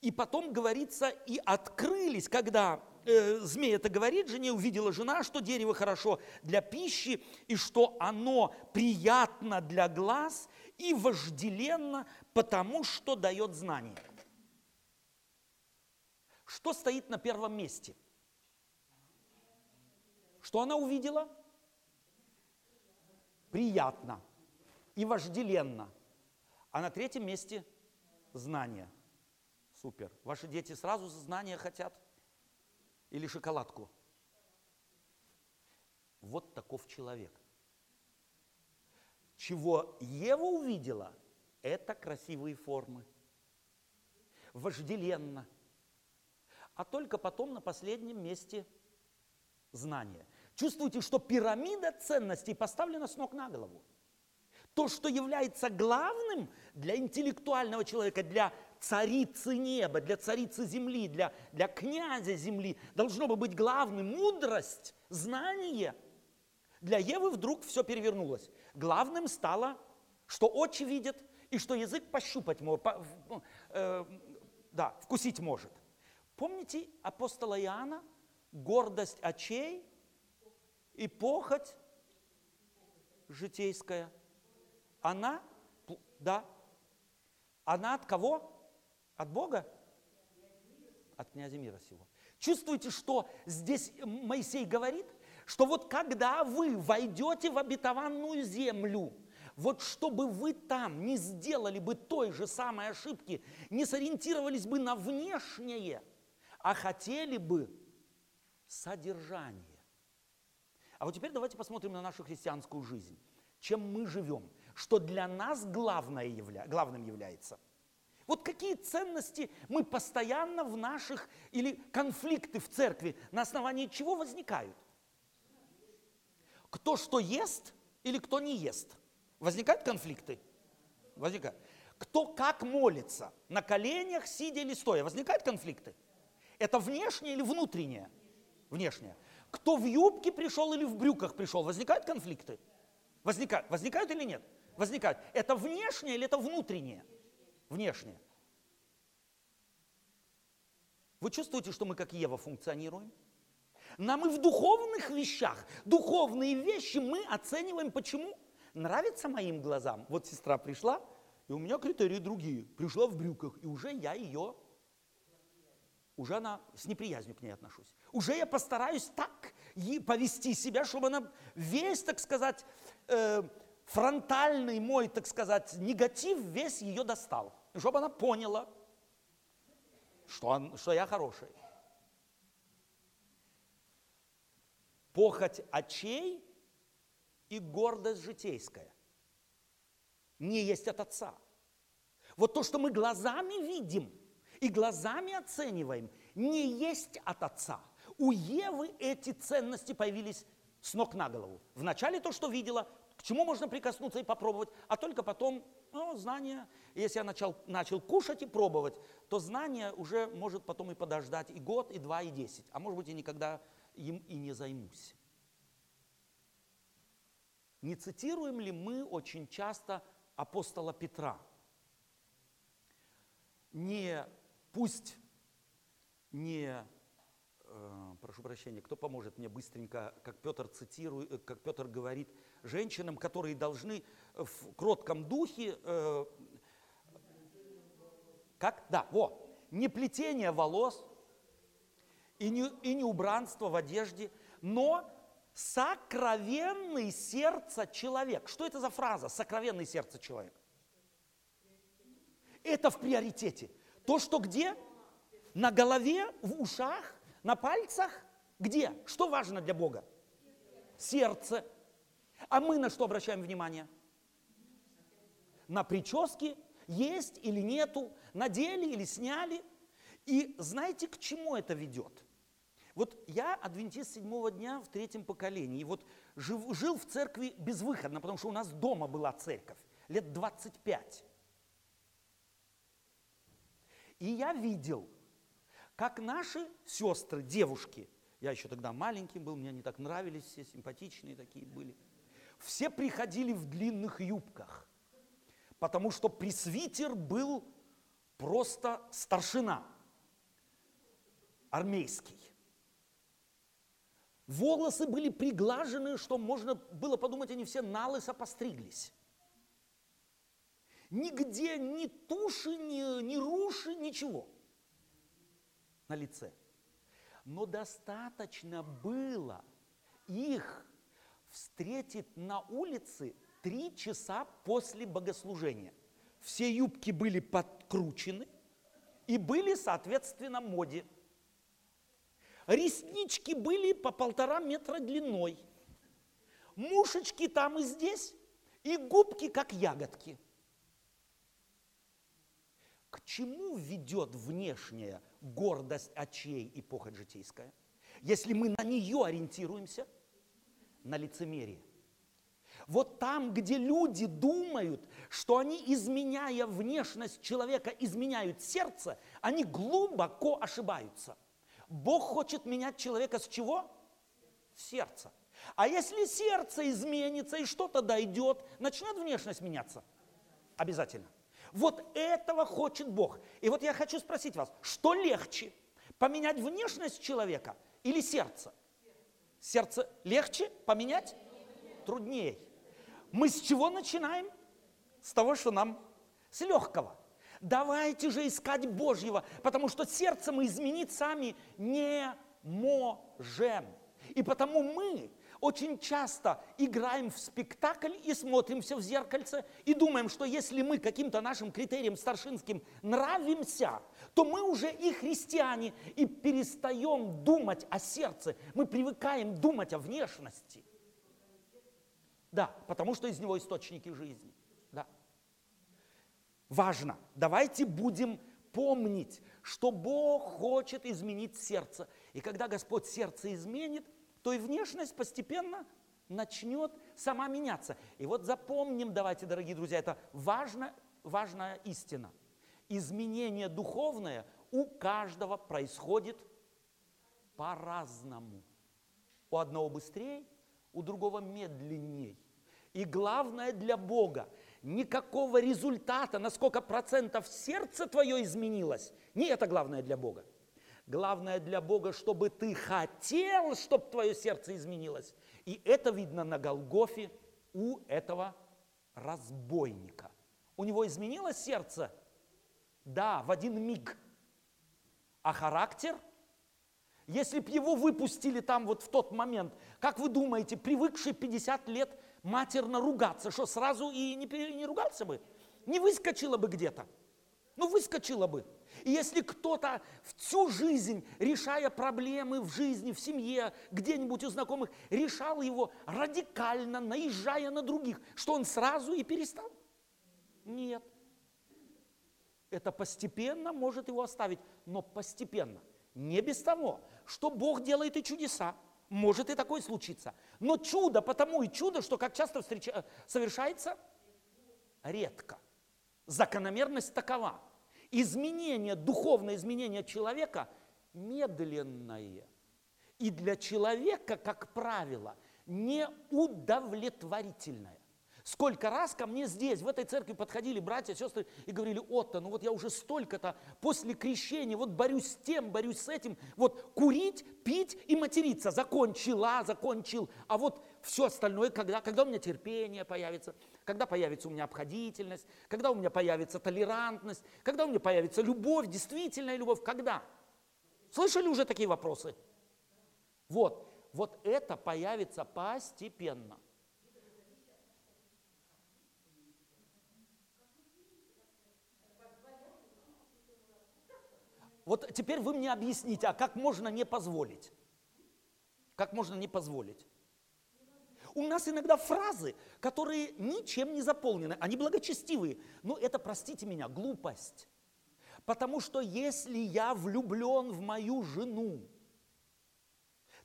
[SPEAKER 1] и потом говорится, и открылись, когда э, змей это говорит жене, увидела жена, что дерево хорошо для пищи, и что оно приятно для глаз и вожделенно, потому что дает знание. Что стоит на первом месте? Что она увидела? Приятно и вожделенно. А на третьем месте знание. Супер. Ваши дети сразу знания хотят? Или шоколадку? Вот таков человек. Чего Ева увидела, это красивые формы. Вожделенно – а только потом на последнем месте знание. Чувствуете, что пирамида ценностей поставлена с ног на голову. То, что является главным для интеллектуального человека, для царицы неба, для царицы земли, для, для князя земли, должно бы быть главным мудрость, знание. Для Евы вдруг все перевернулось. Главным стало, что очи видят и что язык пощупать по, э, да, вкусить может. Помните апостола Иоанна? Гордость очей и похоть житейская. Она, да, она от кого? От Бога? От князя мира сего. Чувствуете, что здесь Моисей говорит? Что вот когда вы войдете в обетованную землю, вот чтобы вы там не сделали бы той же самой ошибки, не сориентировались бы на внешнее – а хотели бы содержание. А вот теперь давайте посмотрим на нашу христианскую жизнь. Чем мы живем? Что для нас главное явля... главным является? Вот какие ценности мы постоянно в наших, или конфликты в церкви, на основании чего возникают? Кто что ест или кто не ест? Возникают конфликты? Возникают. Кто как молится, на коленях, сидя или стоя, возникают конфликты? Это внешнее или внутреннее? Внешнее. Кто в юбке пришел или в брюках пришел, возникают конфликты? Возникают. Возникают или нет? Возникают. Это внешнее или это внутреннее? Внешнее. Вы чувствуете, что мы как Ева функционируем? Нам и в духовных вещах, духовные вещи мы оцениваем почему? Нравится моим глазам. Вот сестра пришла, и у меня критерии другие. Пришла в брюках, и уже я ее, уже она с неприязнью к ней отношусь. Уже я постараюсь так повести себя, чтобы она весь, так сказать, э, фронтальный мой, так сказать, негатив весь ее достал. Чтобы она поняла, что, он, что я хороший. Похоть очей и гордость житейская не есть от Отца. Вот то, что мы глазами видим и глазами оцениваем, не есть от Отца. У Евы эти ценности появились с ног на голову. Вначале то, что видела, чему можно прикоснуться и попробовать, а только потом, ну, знание. Если я начал, начал кушать и пробовать, то знание уже может потом и подождать и год, и два, и десять. А может быть, я никогда им и не займусь. Не цитируем ли мы очень часто апостола Петра. Не пусть не, э, прошу прощения, кто поможет мне быстренько, как Петр цитирует, э, как Петр говорит, женщинам, которые должны в кротком духе, э, как? Да, во, не плетение волос и не, и не убранство в одежде, но сокровенный сердце человек. Что это за фраза? Сокровенный сердце человек. Это в приоритете. То, что где? На голове, в ушах, на пальцах? Где? Что важно для Бога? Сердце. А мы на что обращаем внимание? На прически, есть или нету, надели или сняли. И знаете, к чему это ведет? Вот я адвентист седьмого дня в третьем поколении. И вот жил, жил в церкви безвыходно, потому что у нас дома была церковь. Лет 25. И я видел, как наши сестры, девушки, я еще тогда маленький был, мне они так нравились, все симпатичные такие были, все приходили в длинных юбках, потому что пресвитер был просто старшина армейский. Волосы были приглажены, что можно было подумать, они все налысо постриглись. Нигде ни туши, ни, ни руши, ничего на лице. Но достаточно было их встретить на улице три часа после богослужения. Все юбки были подкручены и были, соответственно, моде. Реснички были по полтора метра длиной. Мушечки там и здесь, и губки, как ягодки. К чему ведет внешняя гордость очей и похоть житейская? Если мы на нее ориентируемся, на лицемерие. Вот там, где люди думают, что они, изменяя внешность человека, изменяют сердце, они глубоко ошибаются. Бог хочет менять человека с чего? Сердца. А если сердце изменится и что-то дойдет, начнет внешность меняться? Обязательно. Вот этого хочет Бог. И вот я хочу спросить вас, что легче, поменять внешность человека или сердце? Сердце легче поменять? Труднее. Мы с чего начинаем? С того, что нам с легкого. Давайте же искать Божьего, потому что сердце мы изменить сами не можем. И потому мы очень часто играем в спектакль и смотримся в зеркальце и думаем, что если мы каким-то нашим критериям старшинским нравимся, то мы уже и христиане, и перестаем думать о сердце. Мы привыкаем думать о внешности. Да, потому что из него источники жизни. важно. Давайте будем помнить, что Бог хочет изменить сердце. И когда Господь сердце изменит, то и внешность постепенно начнет сама меняться. И вот запомним, давайте, дорогие друзья, это важно, важная истина. Изменение духовное у каждого происходит по-разному. У одного быстрее, у другого медленней. И главное для Бога, никакого результата, на сколько процентов сердце твое изменилось, не это главное для Бога. Главное для Бога, чтобы ты хотел, чтобы твое сердце изменилось. И это видно на Голгофе у этого разбойника. У него изменилось сердце? Да, в один миг. А характер? Если б его выпустили там вот в тот момент, как вы думаете, привыкший 50 лет матерно ругаться, что сразу и не, не ругался бы? Не выскочила бы где-то. Ну, выскочила бы. И если кто-то всю жизнь, решая проблемы в жизни, в семье, где-нибудь у знакомых, решал его радикально, наезжая на других, что он сразу и перестал? Нет. Это постепенно может его оставить, но постепенно. Не без того, что Бог делает и чудеса. Может и такое случиться. Но чудо потому и чудо, что как часто встреча... совершается? Редко. Закономерность такова. Изменение, духовное изменение человека медленное. И для человека, как правило, неудовлетворительное. Сколько раз ко мне здесь, в этой церкви подходили братья, сестры и говорили, Отто, ну вот я уже столько-то после крещения, вот борюсь с тем, борюсь с этим, вот курить, пить и материться, закончила, закончил, а вот все остальное, когда, когда у меня терпение появится, когда появится у меня обходительность, когда у меня появится толерантность, когда у меня появится любовь, действительная любовь, когда? Слышали уже такие вопросы? Вот, вот это появится постепенно. Вот теперь вы мне объясните, а как можно не позволить? Как можно не позволить? У нас иногда фразы, которые ничем не заполнены, они благочестивые, но это, простите меня, глупость. Потому что если я влюблен в мою жену,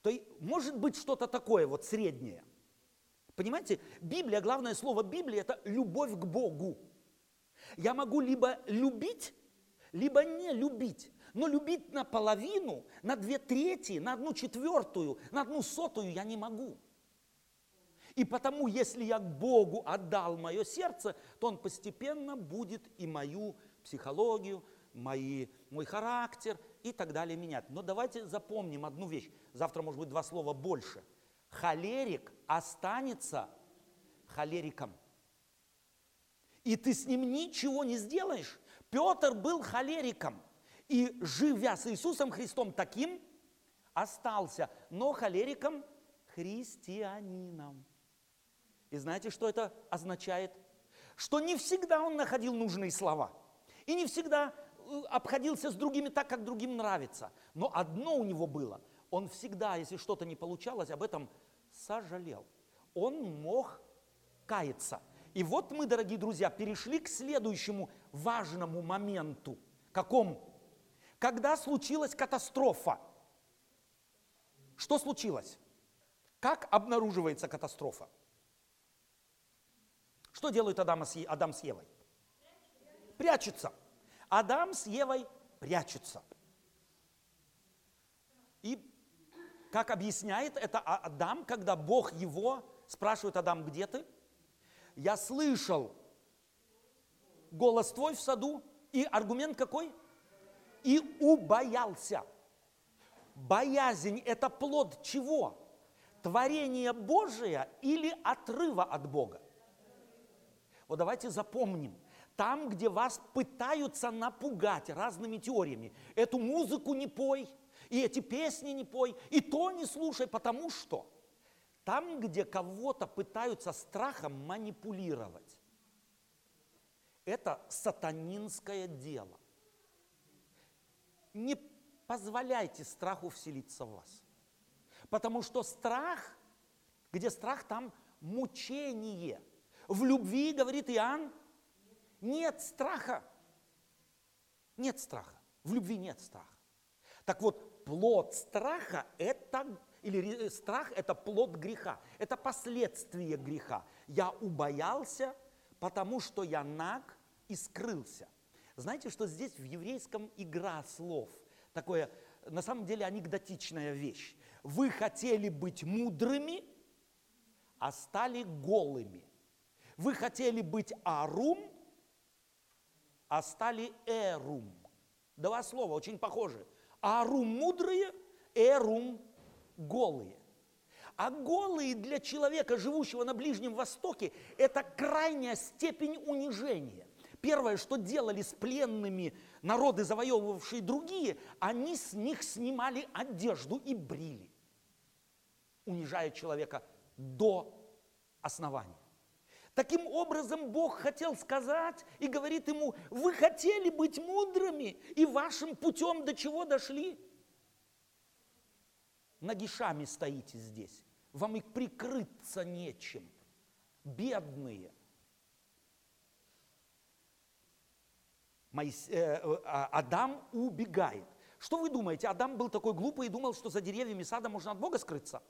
[SPEAKER 1] то может быть что-то такое вот среднее. Понимаете, Библия, главное слово Библии – это любовь к Богу. Я могу либо любить, либо не любить. Но любить наполовину, на две трети, на одну четвертую, на одну сотую я не могу. И потому, если я к Богу отдал мое сердце, то Он постепенно будет и мою психологию, мои, мой характер и так далее менять. Но давайте запомним одну вещь. Завтра, может быть, два слова больше. Холерик останется холериком. И ты с ним ничего не сделаешь. Петр был холериком. И живя с Иисусом Христом таким, остался, но холериком христианином. И знаете, что это означает? Что не всегда он находил нужные слова. И не всегда э, обходился с другими так, как другим нравится. Но одно у него было. Он всегда, если что-то не получалось, об этом сожалел. Он мог каяться. И вот мы, дорогие друзья, перешли к следующему важному моменту. Какому? Когда случилась катастрофа. Что случилось? Как обнаруживается катастрофа? Что делают Адам с, Адам с Евой? Прячутся. Адам с Евой прячутся. И как объясняет это а-, Адам, когда Бог его спрашивает, Адам, где ты? Я слышал голос твой в саду. И аргумент какой? И убоялся. Боязнь – это плод чего? Творение Божие или отрыва от Бога? Вот давайте запомним, там, где вас пытаются напугать разными теориями, эту музыку не пой, и эти песни не пой, и то не слушай, потому что там, где кого-то пытаются страхом манипулировать, это сатанинское дело. Не позволяйте страху вселиться в вас. Потому что страх, где страх, там мучение – в любви, говорит Иоанн, нет страха. Нет страха. В любви нет страха. Так вот, плод страха – это, или э, страх – это плод греха, это последствие греха. Я убоялся, потому что я наг и скрылся. Знаете, что здесь в еврейском игра слов, такое, на самом деле, анекдотичная вещь. Вы хотели быть мудрыми, а стали голыми. Вы хотели быть арум, а стали эрум. Два слова очень похожи. Арум мудрые, эрум голые. А голые для человека, живущего на Ближнем Востоке, это крайняя степень унижения. Первое, что делали с пленными народы, завоевывавшие другие, они с них снимали одежду и брили, унижая человека до основания. Таким образом, Бог хотел сказать и говорит ему, вы хотели быть мудрыми, и вашим путем до чего дошли? Нагишами стоите здесь, вам и прикрыться нечем. Бедные. Э, э, а, Адам убегает. Что вы думаете, Адам был такой глупый и думал, что за деревьями сада можно от Бога скрыться?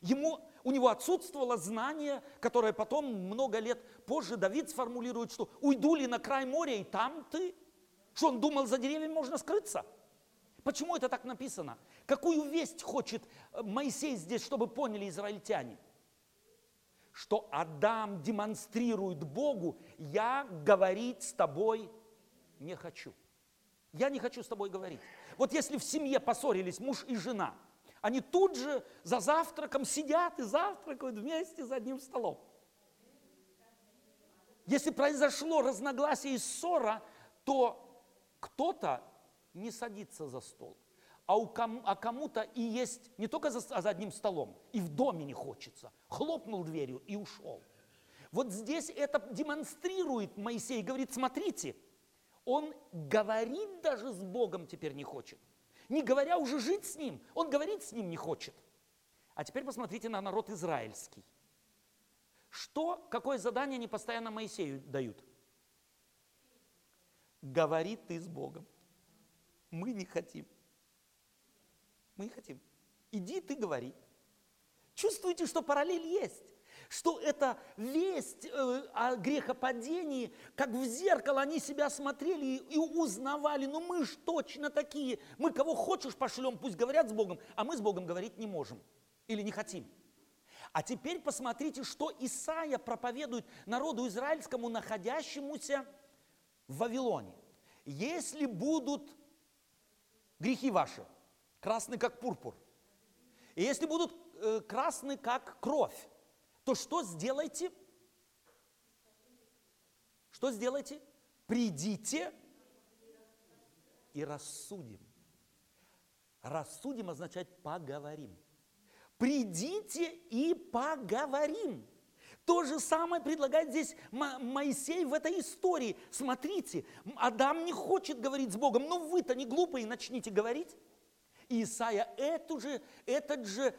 [SPEAKER 1] Ему, у него отсутствовало знание, которое потом, много лет позже, Давид сформулирует, что уйду ли на край моря, и там ты. Что он думал, за деревьями можно скрыться? Почему это так написано? Какую весть хочет э, Моисей здесь, чтобы поняли израильтяне? Что Адам демонстрирует Богу, я говорить с тобой не хочу. Я не хочу с тобой говорить. Вот если в семье поссорились муж и жена – они тут же за завтраком сидят и завтракают вместе за одним столом. Если произошло разногласие и ссора, то кто-то не садится за стол, а, у ком, а кому-то и есть не только за, а за одним столом, и в доме не хочется. Хлопнул дверью и ушел. Вот здесь это демонстрирует Моисей, говорит, смотрите, он говорит даже с Богом теперь не хочет не говоря уже жить с ним. Он говорить с ним не хочет. А теперь посмотрите на народ израильский. Что, какое задание они постоянно Моисею дают? Говори ты с Богом. Мы не хотим. Мы не хотим. Иди ты говори. Чувствуете, что параллель есть? Что это весть э, о грехопадении, как в зеркало они себя смотрели и узнавали, ну мы ж точно такие, мы кого хочешь пошлем, пусть говорят с Богом, а мы с Богом говорить не можем или не хотим. А теперь посмотрите, что Исаия проповедует народу израильскому, находящемуся в Вавилоне. Если будут грехи ваши, красны как пурпур, и если будут э, красны как кровь, то что сделайте? Что сделайте? Придите и рассудим. Рассудим означает поговорим. Придите и поговорим. То же самое предлагает здесь Моисей в этой истории. Смотрите, Адам не хочет говорить с Богом, но вы-то не глупые, начните говорить. И Исаия эту же, этот же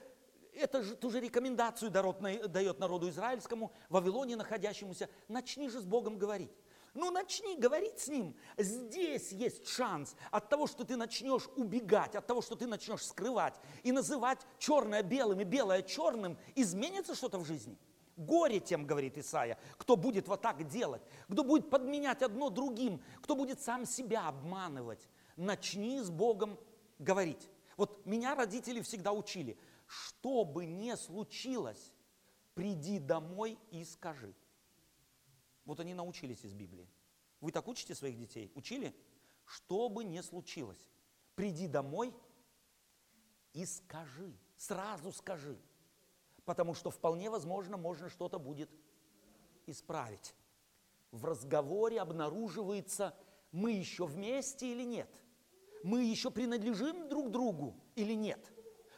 [SPEAKER 1] это же, ту же рекомендацию дает народу израильскому, Вавилоне находящемуся. Начни же с Богом говорить. Ну, начни говорить с Ним. Здесь есть шанс от того, что ты начнешь убегать, от того, что ты начнешь скрывать и называть черное белым и белое черным, изменится что-то в жизни. Горе тем, говорит Исаия, кто будет вот так делать, кто будет подменять одно другим, кто будет сам себя обманывать. Начни с Богом говорить. Вот меня родители всегда учили – что бы ни случилось, приди домой и скажи. Вот они научились из Библии. Вы так учите своих детей? Учили? Что бы ни случилось, приди домой и скажи. Сразу скажи. Потому что вполне возможно, можно что-то будет исправить. В разговоре обнаруживается, мы еще вместе или нет. Мы еще принадлежим друг другу или нет.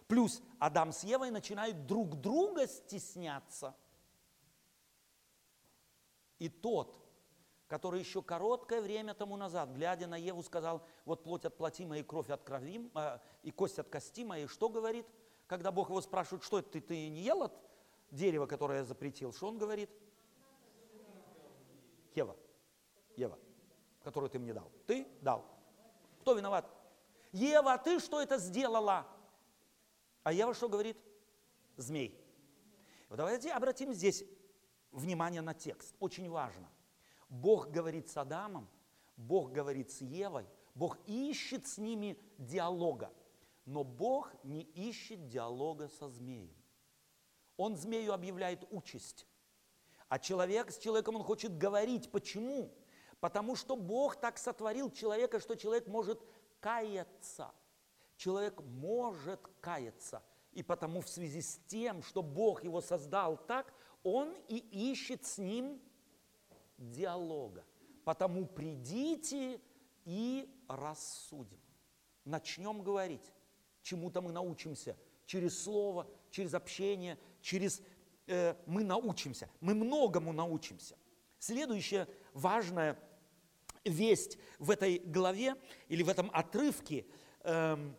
[SPEAKER 1] Плюс Адам с Евой начинают друг друга стесняться. И тот, который еще короткое время тому назад, глядя на Еву, сказал, вот плоть от плоти моей, кровь от крови, э, и кость от кости моей, что говорит? Когда Бог его спрашивает, что это ты, ты не ел от дерева, которое я запретил, что он говорит? Ева, Ева, которую ты мне дал. Ты дал. Кто виноват? Ева, а ты что это сделала? А Ева что говорит? Змей. Вот давайте обратим здесь внимание на текст. Очень важно. Бог говорит с Адамом, Бог говорит с Евой, Бог ищет с ними диалога. Но Бог не ищет диалога со змеем. Он змею объявляет участь. А человек с человеком, он хочет говорить. Почему? Потому что Бог так сотворил человека, что человек может каяться. Человек может каяться. И потому в связи с тем, что Бог его создал так, он и ищет с ним диалога. Потому придите и рассудим. Начнем говорить. Чему-то мы научимся. Через слово, через общение, через... Э, мы научимся. Мы многому научимся. Следующая важная весть в этой главе или в этом отрывке э,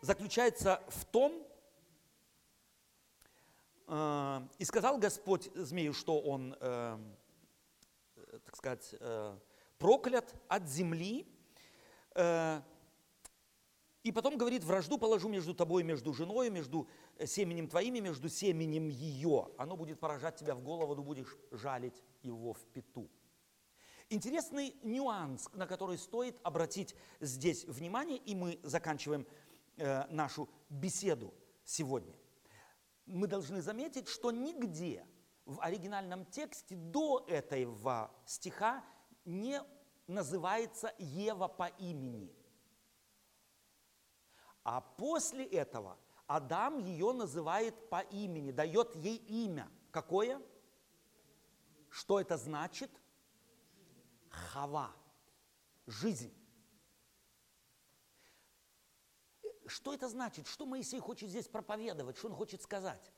[SPEAKER 1] заключается в том, э, и сказал Господь змею, что он, э, так сказать, э, проклят от земли, э, и потом говорит, вражду положу между тобой, между женой, между семенем твоими, между семенем ее. Оно будет поражать тебя в голову, ты будешь жалить его в пету. Интересный нюанс, на который стоит обратить здесь внимание, и мы заканчиваем э, нашу беседу сегодня. Мы должны заметить, что нигде в оригинальном тексте до этого стиха не называется Ева по имени. А после этого Адам ее называет по имени, дает ей имя. Какое? Что это значит? Хава. Жизнь. Что это значит? Что Моисей хочет здесь проповедовать? Что он хочет сказать?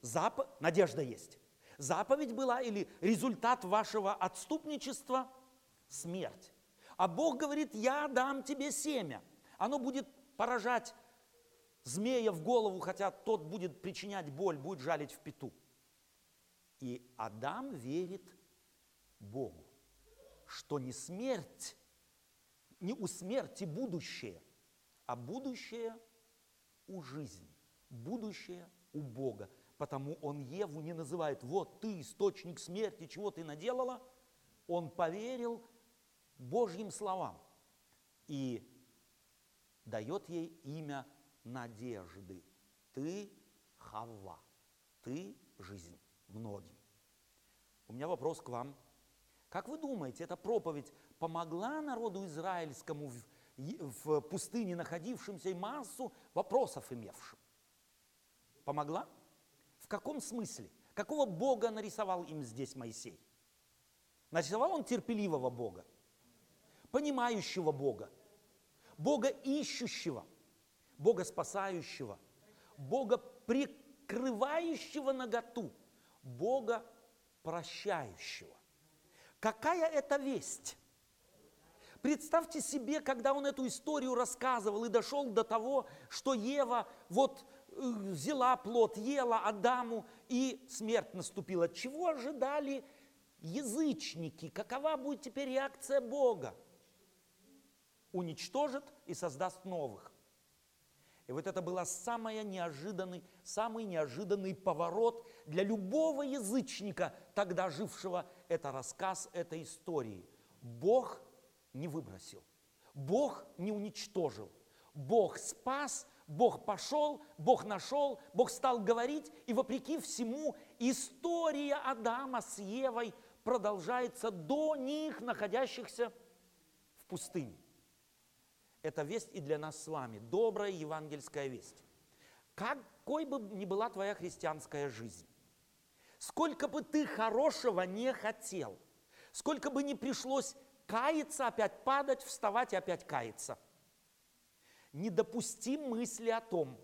[SPEAKER 1] Зап... Надежда есть. Заповедь была или результат вашего отступничества – смерть. А Бог говорит, я дам тебе семя. Оно будет поражать змея в голову, хотя тот будет причинять боль, будет жалить в пету. И Адам верит Богу, что не смерть, не у смерти будущее, а будущее у жизни, будущее у Бога. Потому он Еву не называет, вот ты источник смерти, чего ты наделала. Он поверил Божьим словам и дает ей имя надежды. Ты Хава, ты жизнь многим. У меня вопрос к вам. Как вы думаете, эта проповедь помогла народу израильскому в, в пустыне находившимся и массу вопросов имевшим? Помогла? В каком смысле? Какого Бога нарисовал им здесь Моисей? Нарисовал он терпеливого Бога, понимающего Бога, Бога ищущего, Бога спасающего, Бога прикрывающего наготу, Бога прощающего. Какая это весть? Представьте себе, когда он эту историю рассказывал и дошел до того, что Ева вот э, взяла плод, ела Адаму, и смерть наступила. Чего ожидали язычники? Какова будет теперь реакция Бога? Уничтожит и создаст новых. И вот это был самый неожиданный, самый неожиданный поворот для любого язычника, тогда жившего, это рассказ этой истории. Бог не выбросил, Бог не уничтожил, Бог спас, Бог пошел, Бог нашел, Бог стал говорить, и вопреки всему история Адама с Евой продолжается до них, находящихся в пустыне. Это весть и для нас с вами, добрая евангельская весть. Какой бы ни была твоя христианская жизнь, сколько бы ты хорошего не хотел, сколько бы ни пришлось каяться, опять падать, вставать и опять каяться, не допусти мысли о том,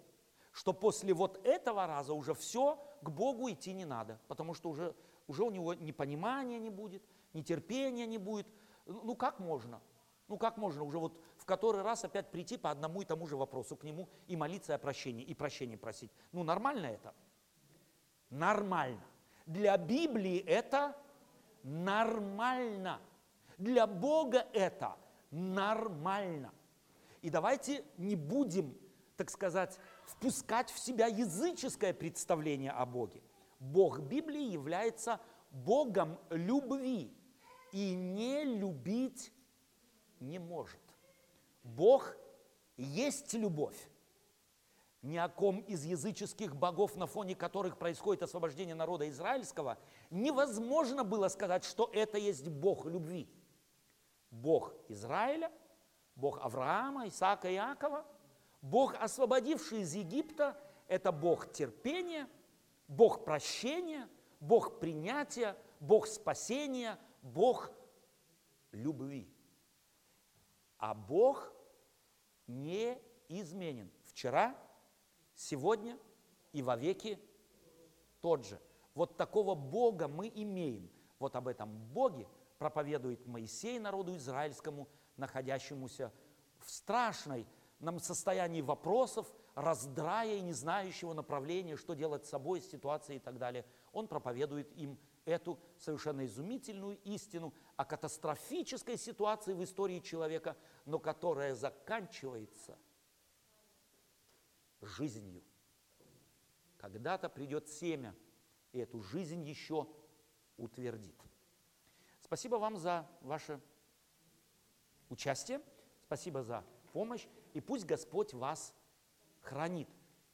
[SPEAKER 1] что после вот этого раза уже все, к Богу идти не надо, потому что уже, уже у него ни понимания не будет, ни терпения не будет. Ну как можно? Ну как можно уже вот в который раз опять прийти по одному и тому же вопросу к нему и молиться о прощении, и прощения просить? Ну нормально это? Нормально. Для Библии это нормально. Для Бога это нормально. И давайте не будем, так сказать, впускать в себя языческое представление о Боге. Бог Библии является Богом любви и не любить не может. Бог есть любовь. Ни о ком из языческих богов, на фоне которых происходит освобождение народа израильского, невозможно было сказать, что это есть Бог любви. Бог Израиля, Бог Авраама, Исаака и Иакова, Бог, освободивший из Египта, это Бог терпения, Бог прощения, Бог принятия, Бог спасения, Бог любви. А Бог не изменен. Вчера, сегодня и вовеки тот же. Вот такого Бога мы имеем. Вот об этом Боге проповедует Моисей народу израильскому, находящемуся в страшной нам состоянии вопросов, раздрая и не знающего направления, что делать с собой, с ситуацией и так далее. Он проповедует им эту совершенно изумительную истину о катастрофической ситуации в истории человека, но которая заканчивается жизнью. Когда-то придет семя, и эту жизнь еще утвердит. Спасибо вам за ваше участие, спасибо за помощь, и пусть Господь вас хранит.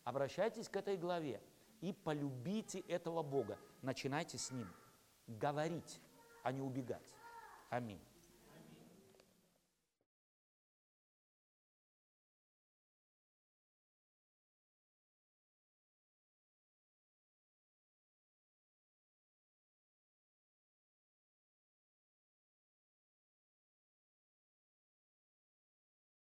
[SPEAKER 1] Обращайтесь к этой главе и полюбите этого Бога. Начинайте с Ним говорить, а не убегать. Аминь.